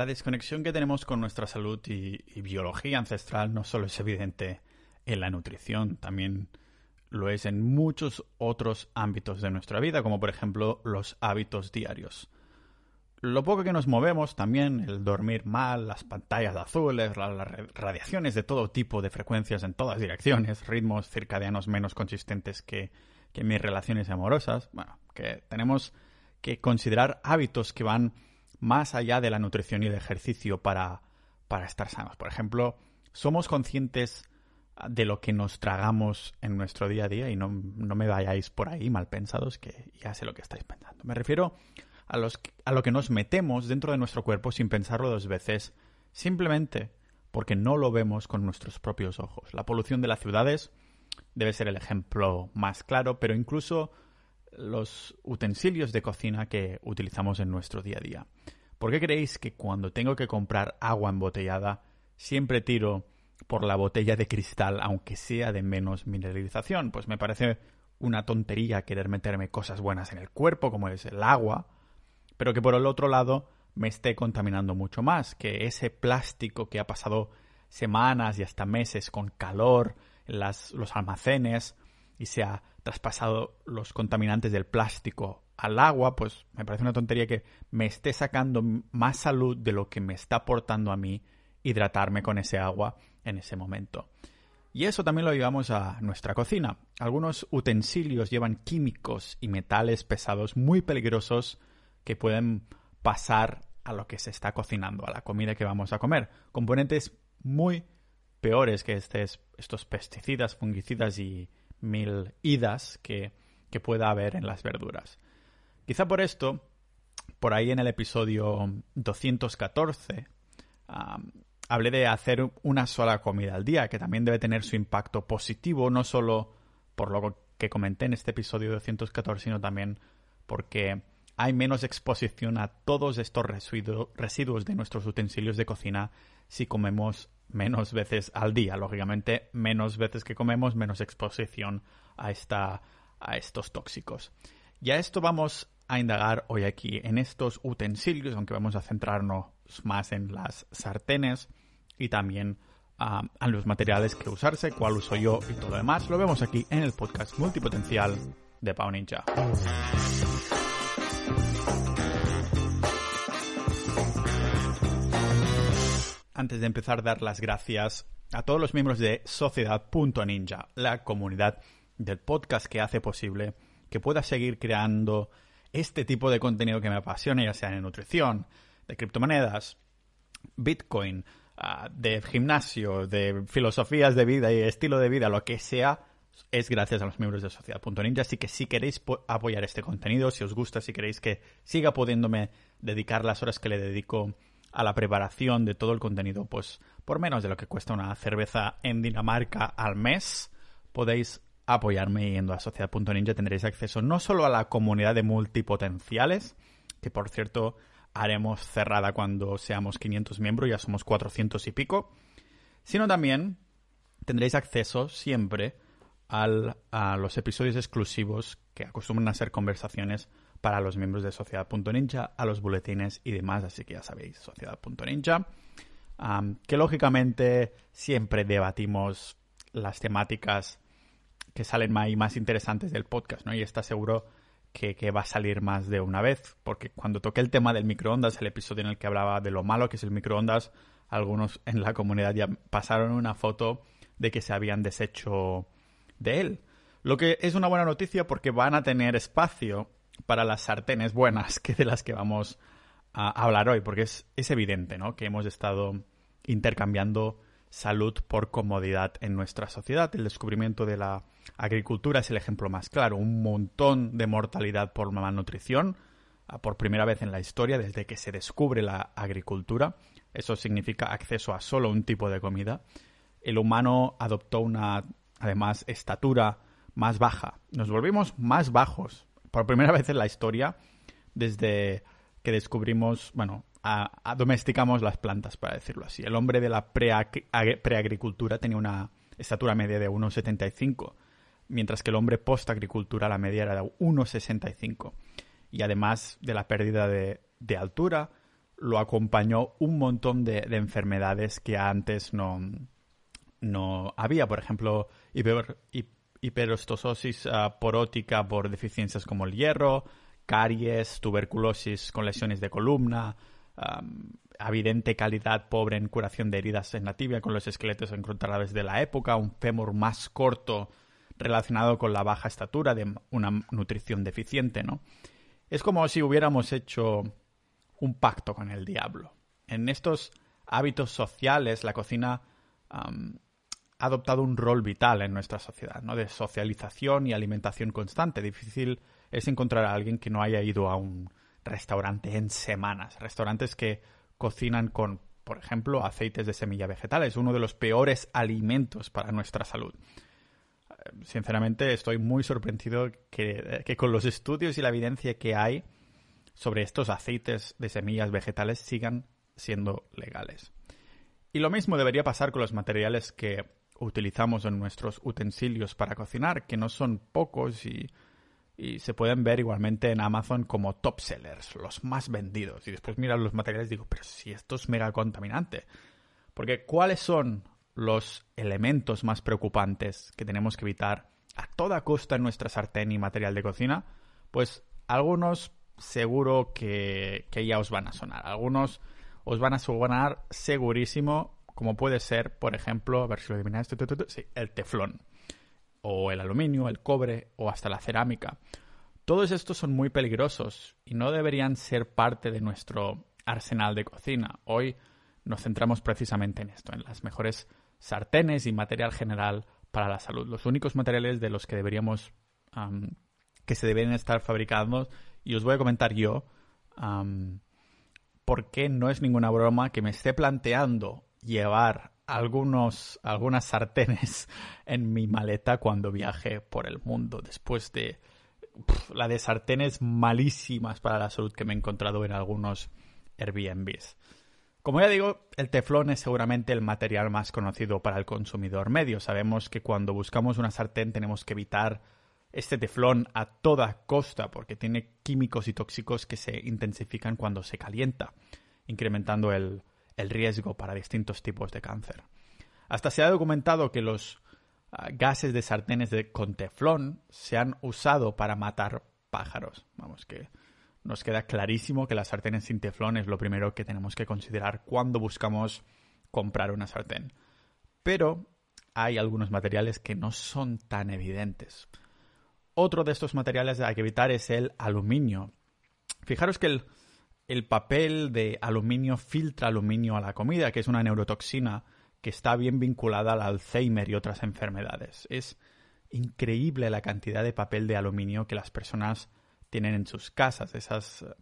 La desconexión que tenemos con nuestra salud y, biología ancestral no solo es evidente en la nutrición, también lo es en muchos otros ámbitos de nuestra vida, como por ejemplo los hábitos diarios. Lo poco que nos movemos también, el dormir mal, las pantallas azules, las radiaciones de todo tipo de frecuencias en todas direcciones, ritmos circadianos menos consistentes que, que mis relaciones amorosas, bueno, que tenemos que considerar hábitos que van más allá de la nutrición y el ejercicio para, para estar sanos. Por ejemplo, somos conscientes de lo que nos tragamos en nuestro día a día y no, no me vayáis por ahí mal pensados que ya sé lo que estáis pensando. Me refiero a, los, a lo que nos metemos dentro de nuestro cuerpo sin pensarlo dos veces, simplemente porque no lo vemos con nuestros propios ojos. La polución de las ciudades debe ser el ejemplo más claro, pero incluso los utensilios de cocina que utilizamos en nuestro día a día. ¿Por qué creéis que cuando tengo que comprar agua embotellada siempre tiro por la botella de cristal, aunque sea de menos mineralización? Pues me parece una tontería querer meterme cosas buenas en el cuerpo, como es el agua, pero que por el otro lado me esté contaminando mucho más, que ese plástico que ha pasado semanas y hasta meses con calor en los almacenes y se ha traspasado los contaminantes del plástico al agua, pues me parece una tontería que me esté sacando más salud de lo que me está aportando a mí hidratarme con ese agua en ese momento. Y eso también lo llevamos a nuestra cocina. Algunos utensilios llevan químicos y metales pesados muy peligrosos que pueden pasar a lo que se está cocinando, a la comida que vamos a comer. Componentes muy peores que estos pesticidas, fungicidas y mil idas que, que pueda haber en las verduras. Quizá por esto, por ahí en el episodio 214, hablé de hacer una sola comida al día, que también debe tener su impacto positivo, no solo por lo que comenté en este episodio 214, sino también porque hay menos exposición a todos estos residuos de nuestros utensilios de cocina si comemos menos veces al día. Lógicamente, menos veces que comemos, menos exposición a, esta, a estos tóxicos. Y a esto vamos a indagar hoy aquí en estos utensilios, aunque vamos a centrarnos más en las sartenes y también en los materiales que usarse, cuál uso yo y todo lo demás. Lo vemos aquí en el podcast multipotencial de Pau Ninja. Antes de empezar, dar las gracias a todos los miembros de Sociedad.ninja, la comunidad del podcast que hace posible que pueda seguir creando este tipo de contenido que me apasiona, ya sea de nutrición, de criptomonedas, Bitcoin, ah, de gimnasio, de filosofías de vida y estilo de vida, lo que sea, es gracias a los miembros de Sociedad.ninja. Así que si queréis apoyar este contenido, si os gusta, si queréis que siga pudiéndome dedicar las horas que le dedico a la preparación de todo el contenido, pues por menos de lo que cuesta una cerveza en Dinamarca al mes, podéis apoyarme yendo a sociedad.ninja. Tendréis acceso no solo a la comunidad de multipotenciales, que por cierto haremos cerrada cuando seamos 500 miembros, ya somos 400 y pico, sino también tendréis acceso siempre al, a los episodios exclusivos que acostumbran a ser conversaciones para los miembros de Sociedad.ninja, a los boletines y demás, así que ya sabéis, Sociedad.ninja, que lógicamente siempre debatimos las temáticas que salen más, más interesantes del podcast, ¿no? Y está seguro que, que, va a salir más de una vez, porque cuando toqué el tema del microondas, el episodio en el que hablaba de lo malo que es el microondas, algunos en la comunidad ya pasaron una foto de que se habían deshecho de él. Lo que es una buena noticia porque van a tener espacio para las sartenes buenas que de las que vamos a hablar hoy, porque es, es evidente ¿no? que hemos estado intercambiando salud por comodidad en nuestra sociedad. El descubrimiento de la agricultura es el ejemplo más claro. Un montón de mortalidad por malnutrición ah, por primera vez en la historia desde que se descubre la agricultura. Eso significa acceso a solo un tipo de comida. El humano adoptó una, además, estatura más baja. Nos volvimos más bajos por primera vez en la historia, desde que descubrimos, bueno, domesticamos las plantas, para decirlo así. El hombre de la preagricultura tenía una estatura media de 1,75, mientras que el hombre postagricultura la media era de 1,65. Y además de la pérdida de, de altura, lo acompañó un montón de, enfermedades que antes no, no había. Por ejemplo, hiper, hiperostosis ah, porótica por deficiencias como el hierro, caries, tuberculosis con lesiones de columna, evidente calidad pobre en curación de heridas en la tibia con los esqueletos encontrados de la época, un fémur más corto relacionado con la baja estatura de una nutrición deficiente, ¿no? Es como si hubiéramos hecho un pacto con el diablo. En estos hábitos sociales, la cocina ha adoptado un rol vital en nuestra sociedad, ¿no? De socialización y alimentación constante. Difícil es encontrar a alguien que no haya ido a un restaurante en semanas. Restaurantes que cocinan con, por ejemplo, aceites de semilla vegetal. Es uno de los peores alimentos para nuestra salud. Sinceramente, estoy muy sorprendido que, que con los estudios y la evidencia que hay sobre estos aceites de semillas vegetales sigan siendo legales. Y lo mismo debería pasar con los materiales que utilizamos en nuestros utensilios para cocinar, que no son pocos y y se pueden ver igualmente en Amazon como top sellers, los más vendidos. Y después miras los materiales y digo, pero si esto es mega contaminante. Porque ¿cuáles son los elementos más preocupantes que tenemos que evitar a toda costa en nuestra sartén y material de cocina? Pues algunos seguro que, que ya os van a sonar. Algunos os van a sonar segurísimo, como puede ser, por ejemplo, a ver si lo adivináis, sí, el teflón o el aluminio, el cobre o hasta la cerámica. Todos estos son muy peligrosos y no deberían ser parte de nuestro arsenal de cocina. Hoy nos centramos precisamente en esto, en las mejores sartenes y material general para la salud. Los únicos materiales de los que deberíamos que se deben estar fabricando y os voy a comentar yo por qué no es ninguna broma que me esté planteando llevar algunos, algunas sartenes en mi maleta cuando viaje por el mundo, después de la de sartenes malísimas para la salud que me he encontrado en algunos Airbnbs. Como ya digo, el teflón es seguramente el material más conocido para el consumidor medio. Sabemos que cuando buscamos una sartén tenemos que evitar este teflón a toda costa porque tiene químicos y tóxicos que se intensifican cuando se calienta, incrementando el, el riesgo para distintos tipos de cáncer. Hasta se ha documentado que los ah, gases de sartenes de, con teflón se han usado para matar pájaros. Vamos, que nos queda clarísimo que las sartenes sin teflón es lo primero que tenemos que considerar cuando buscamos comprar una sartén. Pero hay algunos materiales que no son tan evidentes. Otro de estos materiales hay que evitar es el aluminio. Fijaros que el, el papel de aluminio filtra aluminio a la comida, que es una neurotoxina que está bien vinculada al Alzheimer y otras enfermedades. Es increíble la cantidad de papel de aluminio que las personas tienen en sus casas, esas eh,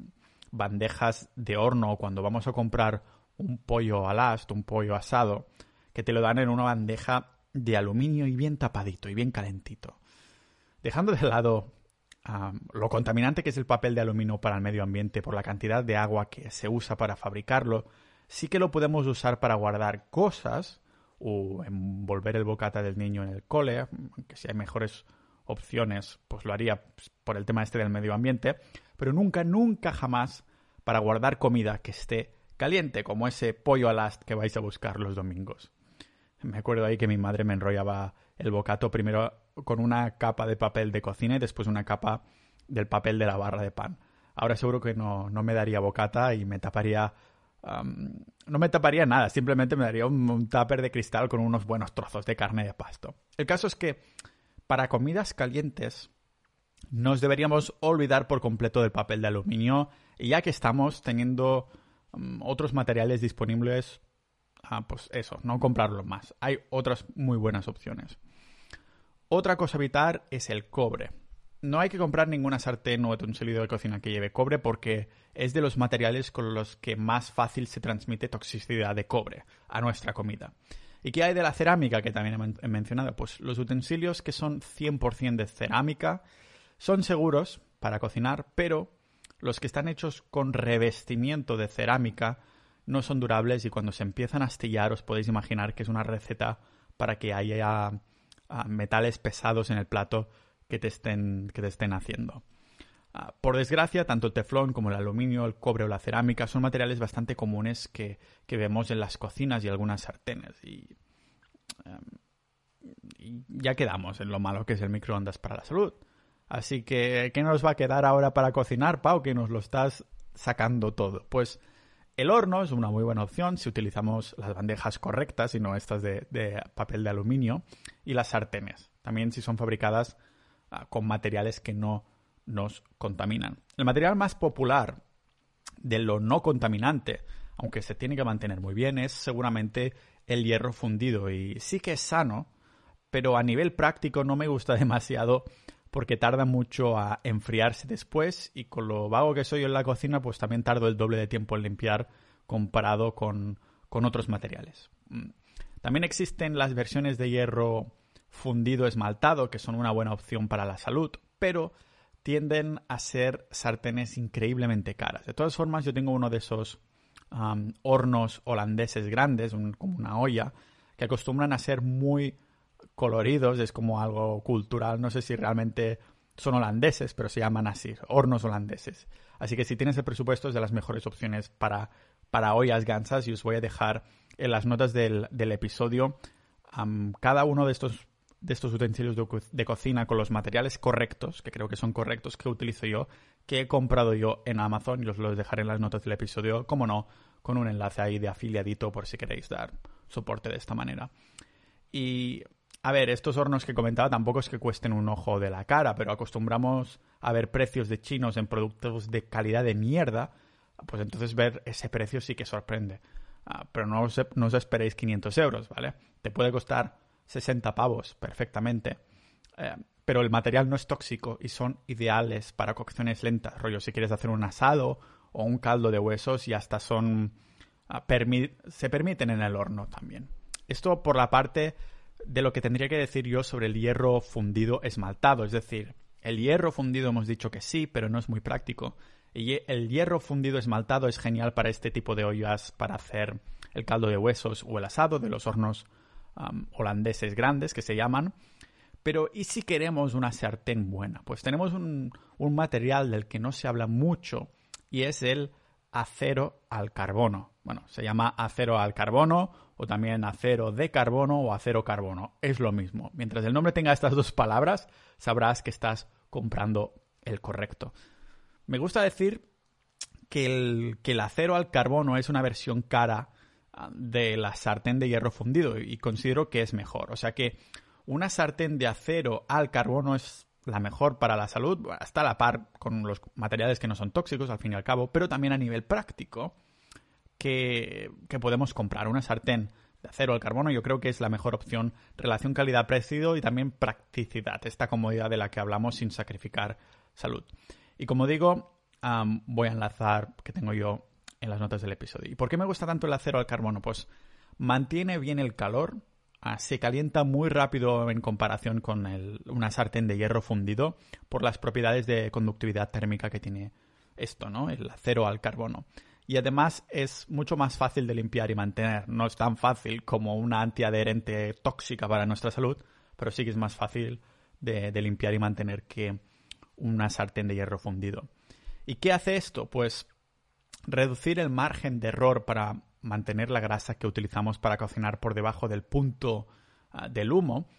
bandejas de horno cuando vamos a comprar un pollo al ast, un pollo asado, que te lo dan en una bandeja de aluminio y bien tapadito y bien calentito. Dejando de lado lo contaminante que es el papel de aluminio para el medio ambiente por la cantidad de agua que se usa para fabricarlo, sí que lo podemos usar para guardar cosas o envolver el bocata del niño en el cole, aunque si hay mejores opciones, pues lo haría por el tema este del medio ambiente, pero nunca, nunca jamás para guardar comida que esté caliente, como ese pollo al ast que vais a buscar los domingos. Me acuerdo ahí que mi madre me enrollaba el bocato primero con una capa de papel de cocina y después una capa del papel de la barra de pan. Ahora seguro que no, me daría bocata y me taparía... no me taparía nada, simplemente me daría un, un tupper de cristal con unos buenos trozos de carne de pasto. El caso es que para comidas calientes nos deberíamos olvidar por completo del papel de aluminio y ya que estamos teniendo otros materiales disponibles, ah, pues eso, no comprarlo más. Hay otras muy buenas opciones. Otra cosa a evitar es el cobre. No hay que comprar ninguna sartén o utensilio de cocina que lleve cobre porque es de los materiales con los que más fácil se transmite toxicidad de cobre a nuestra comida. ¿Y qué hay de la cerámica que también he mencionado? Pues los utensilios que son 100% de cerámica son seguros para cocinar, pero los que están hechos con revestimiento de cerámica no son durables y cuando se empiezan a astillar os podéis imaginar que es una receta para que haya metales pesados en el plato que te estén, que te estén haciendo. Ah, por desgracia, tanto el teflón como el aluminio, el cobre o la cerámica son materiales bastante comunes que, vemos en las cocinas y algunas sartenes. Em, y, ya quedamos en lo malo que es el microondas para la salud. Así que, ¿qué nos va a quedar ahora para cocinar, Pau? Que nos lo estás sacando todo. Pues el horno es una muy buena opción si utilizamos las bandejas correctas y no estas de, papel de aluminio. Y las sartenes, también si son fabricadas ah, con materiales que no nos contaminan. El material más popular de lo no contaminante, aunque se tiene que mantener muy bien, es seguramente el hierro fundido. Y sí que es sano, pero a nivel práctico no me gusta demasiado porque tarda mucho a enfriarse después y con lo vago que soy en la cocina, pues también tardo el doble de tiempo en limpiar comparado con, otros materiales. Mm. También existen las versiones de hierro fundido esmaltado, que son una buena opción para la salud, pero tienden a ser sartenes increíblemente caras. De todas formas, yo tengo uno de esos hornos holandeses grandes, como una olla, que acostumbran a ser muy coloridos, es como algo cultural, no sé si realmente son holandeses, pero se llaman así, hornos holandeses. Así que si tienes el presupuesto es de las mejores opciones para, para ollas gansas y os voy a dejar en las notas del, episodio cada uno de estos, de estos utensilios de, cocina con los materiales correctos, que creo que son correctos, que utilizo yo, que he comprado yo en Amazon y os los dejaré en las notas del episodio, como no, con un enlace ahí de afiliadito por si queréis dar soporte de esta manera. Y a ver, estos hornos que comentaba tampoco es que cuesten un ojo de la cara, pero acostumbramos a ver precios de chinos en productos de calidad de mierda, pues entonces ver ese precio sí que sorprende. Ah, pero no os, esperéis 500 euros, ¿vale? Te puede costar 60 pavos perfectamente. Eh, pero el material no es tóxico y son ideales para cocciones lentas. Rollo, si quieres hacer un asado o un caldo de huesos y hasta son... Ah, se permiten en el horno también. Esto por la parte de lo que tendría que decir yo sobre el hierro fundido esmaltado. Es decir, el hierro fundido hemos dicho que sí, pero no es muy práctico. Y el hierro fundido esmaltado es genial para este tipo de ollas para hacer el caldo de huesos o el asado de los hornos holandeses grandes que se llaman. Pero ¿y si queremos una sartén buena? Pues tenemos un, un material del que no se habla mucho y es el acero al carbono. Bueno, se llama acero al carbono o también acero de carbono o acero carbono. Es lo mismo. Mientras el nombre tenga estas dos palabras, sabrás que estás comprando el correcto. Me gusta decir que el, que el acero al carbono es una versión cara ah, de la sartén de hierro fundido y considero que es mejor. O sea que una sartén de acero al carbono es la mejor para la salud, está a la par con los materiales que no son tóxicos al fin y al cabo, pero también a nivel práctico que, podemos comprar. Una sartén de acero al carbono yo creo que es la mejor opción. Relación calidad-precio y también practicidad. Esta comodidad de la que hablamos sin sacrificar salud. Y como digo, voy a enlazar que tengo yo en las notas del episodio. ¿Y por qué me gusta tanto el acero al carbono? Pues mantiene bien el calor, ah, se calienta muy rápido en comparación con una sartén de hierro fundido por las propiedades de conductividad térmica que tiene esto, ¿no? El acero al carbono y además es mucho más fácil de limpiar y mantener. No es tan fácil como una antiadherente tóxica para nuestra salud, pero sí que es más fácil de, limpiar y mantener que una sartén de hierro fundido. ¿Y qué hace esto? Pues reducir el margen de error para mantener la grasa que utilizamos para cocinar por debajo del punto ah, del humo,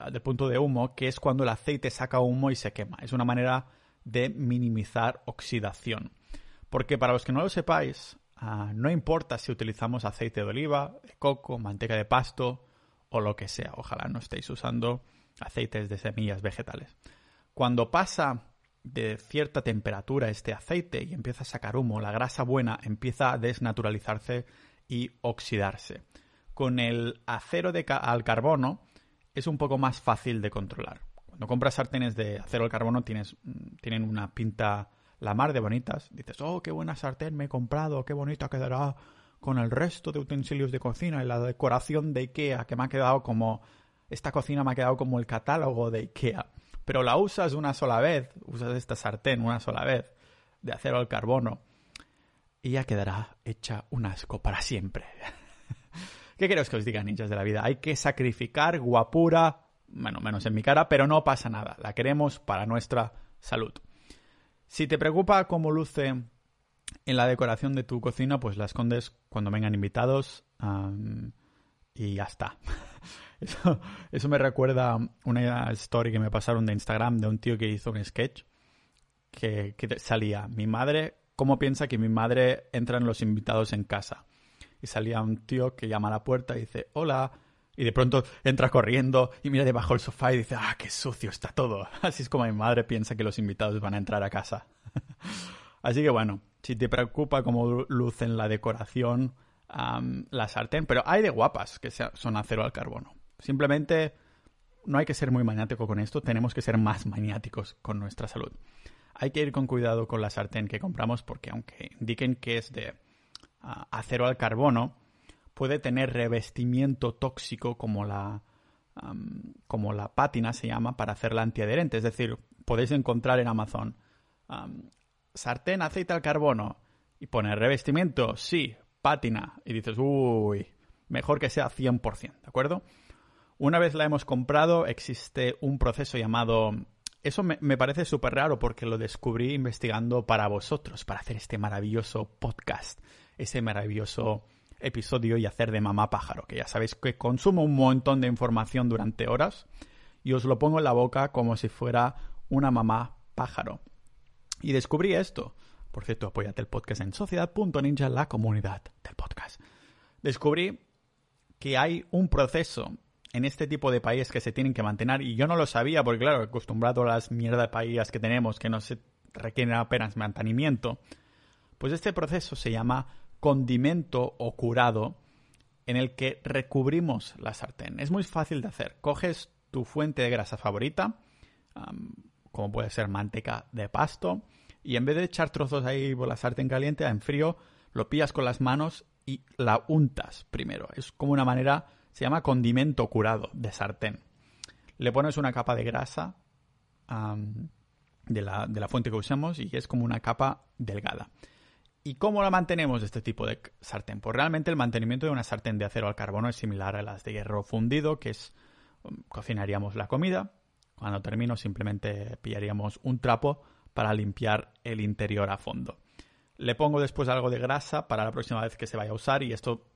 ah, del punto de humo, que es cuando el aceite saca humo y se quema. Es una manera de minimizar oxidación. Porque para los que no lo sepáis, ah, no importa si utilizamos aceite de oliva, de coco, manteca de pasto o lo que sea. Ojalá no estéis usando aceites de semillas vegetales. Cuando pasa de cierta temperatura este aceite y empieza a sacar humo, la grasa buena empieza a desnaturalizarse y oxidarse. Con el acero de al carbono es un poco más fácil de controlar. Cuando compras sartenes de acero al carbono tienes, mm, tienen una pinta la mar de bonitas. Dices, oh, qué buena sartén me he comprado, qué bonita quedará con el resto de utensilios de cocina y la decoración de Ikea, que me ha quedado como... Esta cocina me ha quedado como el catálogo de Ikea. Pero la usas una sola vez, usas esta sartén una sola vez, de acero al carbono, y ya quedará hecha un asco para siempre. ¿Qué queréis que os diga, ninjas de la vida? Hay que sacrificar guapura, bueno, menos en mi cara, pero no pasa nada. La queremos para nuestra salud. Si te preocupa cómo luce en la decoración de tu cocina, pues la escondes cuando vengan invitados y ya está. Eso, me recuerda una story que me pasaron de Instagram de un tío que hizo un sketch que, salía mi madre, ¿cómo piensa que mi madre entran los invitados en casa? Y salía un tío que llama a la puerta y dice, hola, y de pronto entra corriendo y mira debajo del sofá y dice, ah, qué sucio está todo. Así es como mi madre piensa que los invitados van a entrar a casa. Así que bueno, si te preocupa cómo lucen la decoración, la sartén, pero hay de guapas que son acero al carbono. Simplemente no hay que ser muy maniático con esto, tenemos que ser más maniáticos con nuestra salud. Hay que ir con cuidado con la sartén que compramos porque aunque indiquen que es de ah, acero al carbono, puede tener revestimiento tóxico como la, como la pátina se llama para hacerla antiadherente. Es decir, podéis encontrar en Amazon sartén aceite al carbono y poner revestimiento, sí, pátina. Y dices, uy, mejor que sea 100%, ¿de acuerdo? Una vez la hemos comprado, existe un proceso llamado... Eso me, me parece súper raro porque lo descubrí investigando para vosotros, para hacer este maravilloso podcast, ese maravilloso episodio y hacer de mamá pájaro, que ya sabéis que consumo un montón de información durante horas y os lo pongo en la boca como si fuera una mamá pájaro. Y descubrí esto. Por cierto, apóyate el podcast en sociedad.ninja, la comunidad del podcast. Descubrí que hay un proceso en este tipo de países que se tienen que mantener y yo no lo sabía porque claro, acostumbrado a las mierdas de países que tenemos que no se requieren apenas mantenimiento, pues este proceso se llama condimento o curado en el que recubrimos la sartén. Es muy fácil de hacer. Coges tu fuente de grasa favorita, como puede ser manteca de pasto, y en vez de echar trozos ahí por la sartén caliente en frío, lo pillas con las manos y la untas primero. Es como una manera, se llama condimento curado de sartén. Le pones una capa de grasa de, la, de la fuente que usamos y es como una capa delgada. ¿Y cómo la mantenemos este tipo de sartén? Pues realmente el mantenimiento de una sartén de acero al carbono es similar a las de hierro fundido, que es um, cocinaríamos la comida. Cuando termino simplemente pillaríamos un trapo para limpiar el interior a fondo. Le pongo después algo de grasa para la próxima vez que se vaya a usar y esto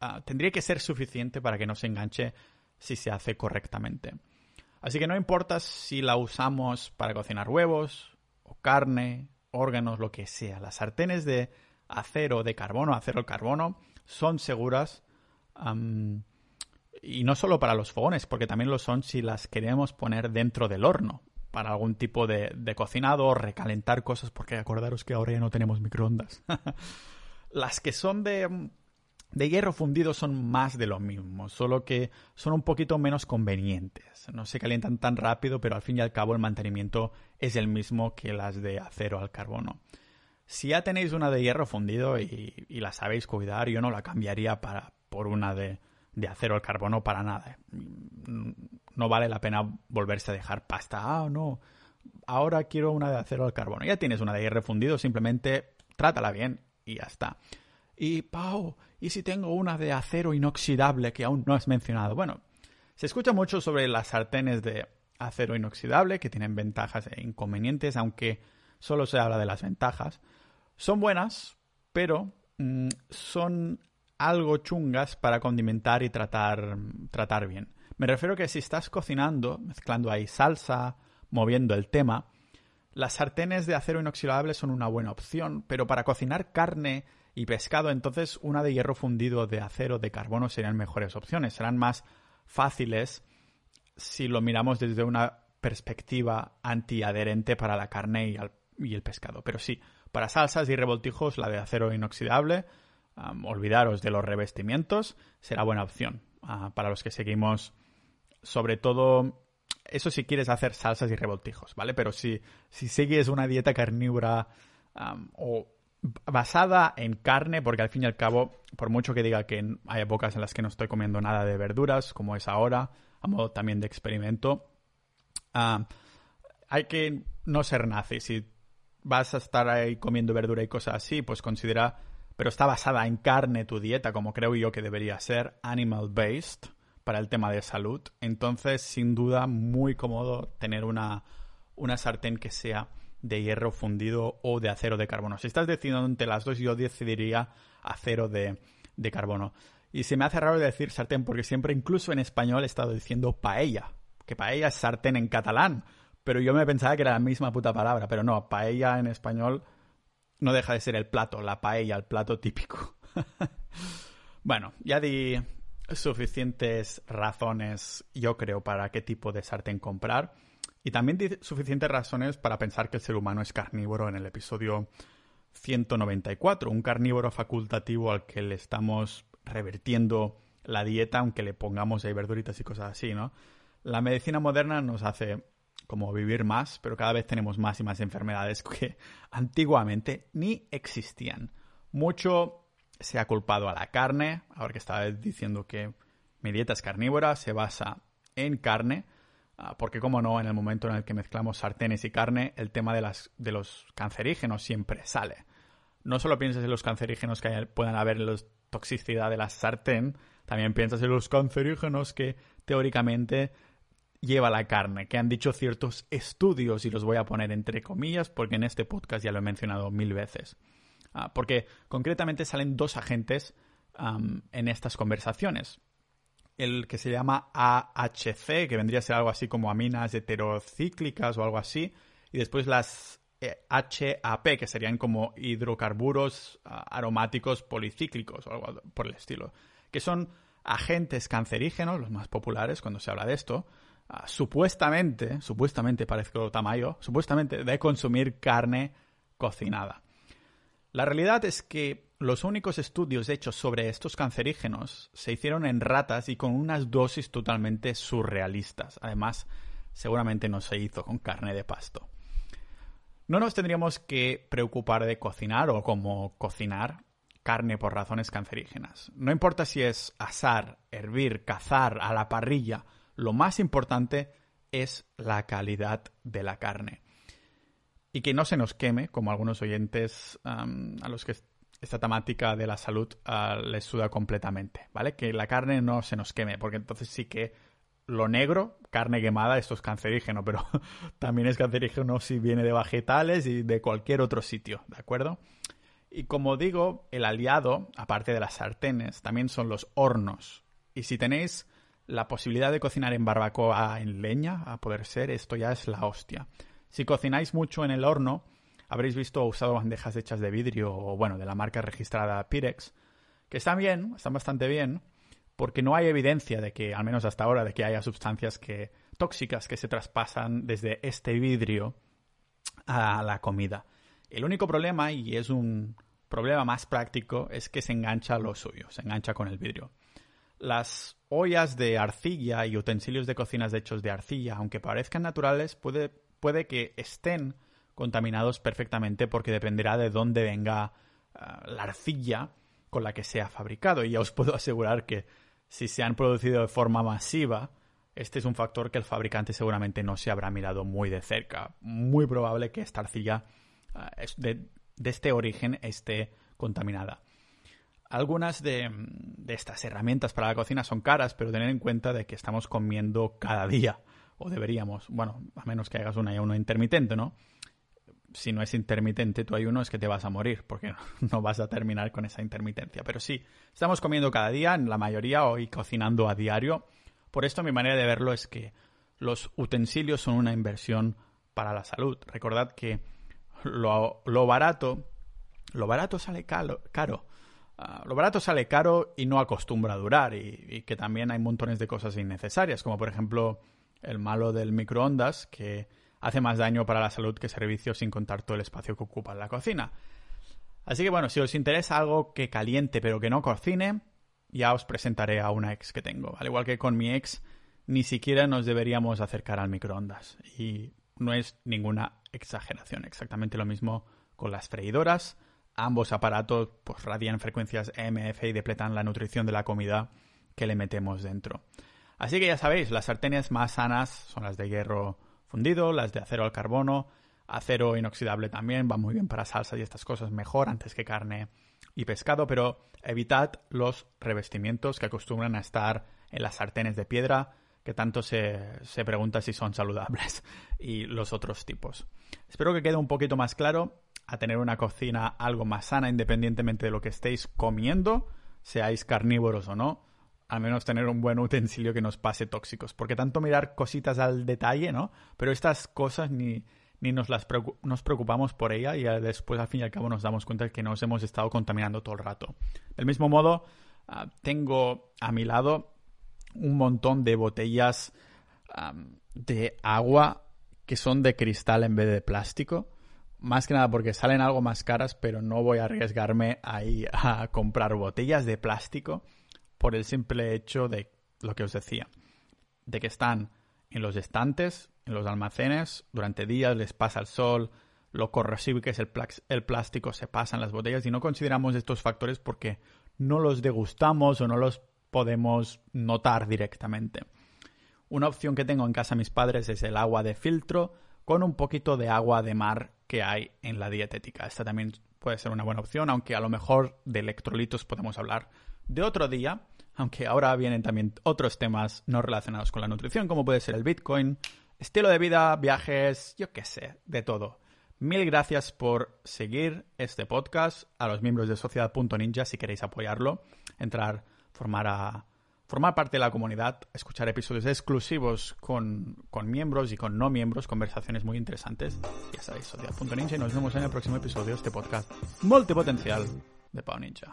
ah, tendría que ser suficiente para que no se enganche si se hace correctamente. Así que no importa si la usamos para cocinar huevos o carne órganos, lo que sea. Las sartenes de acero, de carbono, acero carbono, son seguras. y no solo para los fogones, porque también lo son si las queremos poner dentro del horno para algún tipo de, de cocinado o recalentar cosas, porque acordaros que ahora ya no tenemos microondas. las que son de de hierro fundido son más de lo mismo, solo que son un poquito menos convenientes. No se calientan tan rápido, pero al fin y al cabo el mantenimiento es el mismo que las de acero al carbono. Si ya tenéis una de hierro fundido y, la sabéis cuidar, yo no la cambiaría para, por una de, de acero al carbono para nada. No vale la pena volverse a dejar pasta. Ah, no, ahora quiero una de acero al carbono. Ya tienes una de hierro fundido, simplemente trátala bien y ya está. Y, Pau, ¿y si tengo una de acero inoxidable que aún no has mencionado? Bueno, se escucha mucho sobre las sartenes de acero inoxidable que tienen ventajas e inconvenientes, aunque solo se habla de las ventajas. Son buenas, pero mm, son algo chungas para condimentar y tratar, tratar bien. Me refiero que si estás cocinando, mezclando ahí salsa, moviendo el tema, las sartenes de acero inoxidable son una buena opción, pero para cocinar carne y pescado, entonces una de hierro fundido de acero de carbono serían mejores opciones, serán más fáciles si lo miramos desde una perspectiva antiadherente para la carne y, el pescado. Pero sí, para salsas y revoltijos la de acero inoxidable, olvidaros de los revestimientos, será buena opción ah, para los que seguimos sobre todo eso si quieres hacer salsas y revoltijos, ¿vale? Pero si, si sigues una dieta carnívora o basada en carne, porque al fin y al cabo, por mucho que diga que hay épocas en las que no estoy comiendo nada de verduras, como es ahora, a modo también de experimento, ah, hay que no ser nazi. Si vas a estar ahí comiendo verdura y cosas así, pues considera, pero está basada en carne tu dieta, como creo yo que debería ser, animal based, para el tema de salud. Entonces, sin duda, muy cómodo tener una, una sartén que sea de hierro fundido o de acero de carbono. Si estás decidiendo entre las dos, yo decidiría acero de, de carbono. Y se me hace raro decir sartén porque siempre, incluso en español, he estado diciendo paella. Que paella es sartén en catalán. Pero yo me pensaba que era la misma puta palabra. Pero no, paella en español no deja de ser el plato, la paella, el plato típico. bueno, ya di suficientes razones, yo creo, para qué tipo de sartén comprar. Y también di suficientes razones para pensar que el ser humano es carnívoro en el episodio 194, un carnívoro facultativo al que le estamos revertiendo la dieta, aunque le pongamos ahí verduritas y cosas así, ¿no? La medicina moderna nos hace como vivir más, pero cada vez tenemos más y más enfermedades que antiguamente ni existían. Mucho se ha culpado a la carne, ahora que estaba diciendo que mi dieta es carnívora, se basa en carne, porque como no, en el momento en el que mezclamos sartenes y carne, el tema de, las, de los cancerígenos siempre sale. No solo pienses en los cancerígenos que puedan haber en la toxicidad de la sartén, también piensas en los cancerígenos que teóricamente lleva la carne, que han dicho ciertos estudios, y los voy a poner entre comillas porque en este podcast ya lo he mencionado mil veces. Ah, porque concretamente salen dos agentes en estas conversaciones. El que se llama AHC, que vendría a ser algo así como aminas heterocíclicas o algo así, y después las HAP, que serían como hidrocarburos ah, aromáticos policíclicos o algo por el estilo, que son agentes cancerígenos, los más populares cuando se habla de esto, ah, supuestamente, supuestamente parezco Tamayo, supuestamente de consumir carne cocinada. La realidad es que los únicos estudios hechos sobre estos cancerígenos se hicieron en ratas y con unas dosis totalmente surrealistas. Además, seguramente no se hizo con carne de pasto. No nos tendríamos que preocupar de cocinar o cómo cocinar carne por razones cancerígenas. No importa si es asar, hervir, cazar, a la parrilla, lo más importante es la calidad de la carne y que no se nos queme, como algunos oyentes a los que esta temática de la salud ah, les suda completamente, ¿vale? Que la carne no se nos queme, porque entonces sí que lo negro, carne quemada, esto es cancerígeno, pero también es cancerígeno si viene de vegetales y de cualquier otro sitio, ¿de acuerdo? Y como digo, el aliado, aparte de las sartenes, también son los hornos. Y si tenéis la posibilidad de cocinar en barbacoa en leña, a poder ser, esto ya es la hostia. Si cocináis mucho en el horno, habréis visto o usado bandejas hechas de vidrio o, bueno, de la marca registrada Pyrex, que están bien, están bastante bien, porque no hay evidencia de que, al menos hasta ahora, de que haya sustancias que, tóxicas que se traspasan desde este vidrio a la comida. El único problema, y es un problema más práctico, es que se engancha lo suyo, se engancha con el vidrio. Las ollas de arcilla y utensilios de cocinas hechos de arcilla, aunque parezcan naturales, puede puede que estén contaminados perfectamente porque dependerá de dónde venga ah, la arcilla con la que se ha fabricado. Y ya os puedo asegurar que si se han producido de forma masiva, este es un factor que el fabricante seguramente no se habrá mirado muy de cerca. Muy probable que esta arcilla ah, de, este origen esté contaminada. Algunas de, estas herramientas para la cocina son caras, pero tened en cuenta de que estamos comiendo cada día o deberíamos, bueno, a menos que hagas un ayuno intermitente, ¿no? Si no es intermitente tu ayuno es que te vas a morir, porque no vas a terminar con esa intermitencia. Pero sí, estamos comiendo cada día, en la mayoría, hoy cocinando a diario. Por esto mi manera de verlo es que los utensilios son una inversión para la salud. Recordad que lo, barato, lo barato sale caro. caro. Ah, lo barato sale caro y no acostumbra a durar y, y, que también hay montones de cosas innecesarias, como por ejemplo el malo del microondas, que hace más daño para la salud que servicio sin contar todo el espacio que ocupa en la cocina. Así que bueno, si os interesa algo que caliente pero que no cocine, ya os presentaré a una ex que tengo. Al igual que con mi ex, ni siquiera nos deberíamos acercar al microondas. Y no es ninguna exageración. Exactamente lo mismo con las freidoras. Ambos aparatos pues, radian frecuencias EMF y depletan la nutrición de la comida que le metemos dentro. Así que ya sabéis, las sartenes más sanas son las de hierro fundido, las de acero al carbono, acero inoxidable también, va muy bien para salsa y estas cosas mejor antes que carne y pescado, pero evitad los revestimientos que acostumbran a estar en las sartenes de piedra, que tanto se, se pregunta si son saludables, y los otros tipos. Espero que quede un poquito más claro a tener una cocina algo más sana independientemente de lo que estéis comiendo, seáis carnívoros o no. Al menos tener un buen utensilio que nos pase tóxicos. Porque tanto mirar cositas al detalle, ¿no? Pero estas cosas ni, ni nos las nos preocupamos por ella y después al fin y al cabo nos damos cuenta de que nos hemos estado contaminando todo el rato. Del mismo modo, ah, tengo a mi lado un montón de botellas de agua que son de cristal en vez de plástico. Más que nada porque salen algo más caras, pero no voy a arriesgarme ahí a comprar botellas de plástico por el simple hecho de lo que os decía, de que están en los estantes, en los almacenes, durante días les pasa el sol, lo corrosivo que es el, plástico se pasa en las botellas y no consideramos estos factores porque no los degustamos o no los podemos notar directamente. Una opción que tengo en casa mis padres es el agua de filtro con un poquito de agua de mar que hay en la dietética. Esta también puede ser una buena opción, aunque a lo mejor de electrolitos podemos hablar de otro día, aunque ahora vienen también otros temas no relacionados con la nutrición, como puede ser el Bitcoin, estilo de vida, viajes, yo qué sé, de todo. Mil gracias por seguir este podcast. A los miembros de Sociedad.ninja, si queréis apoyarlo, entrar, formar a formar parte de la comunidad, escuchar episodios exclusivos con, miembros y con no miembros, conversaciones muy interesantes. Ya sabéis, Sociedad.ninja y nos vemos en el próximo episodio de este podcast multipotencial de Pau Ninja.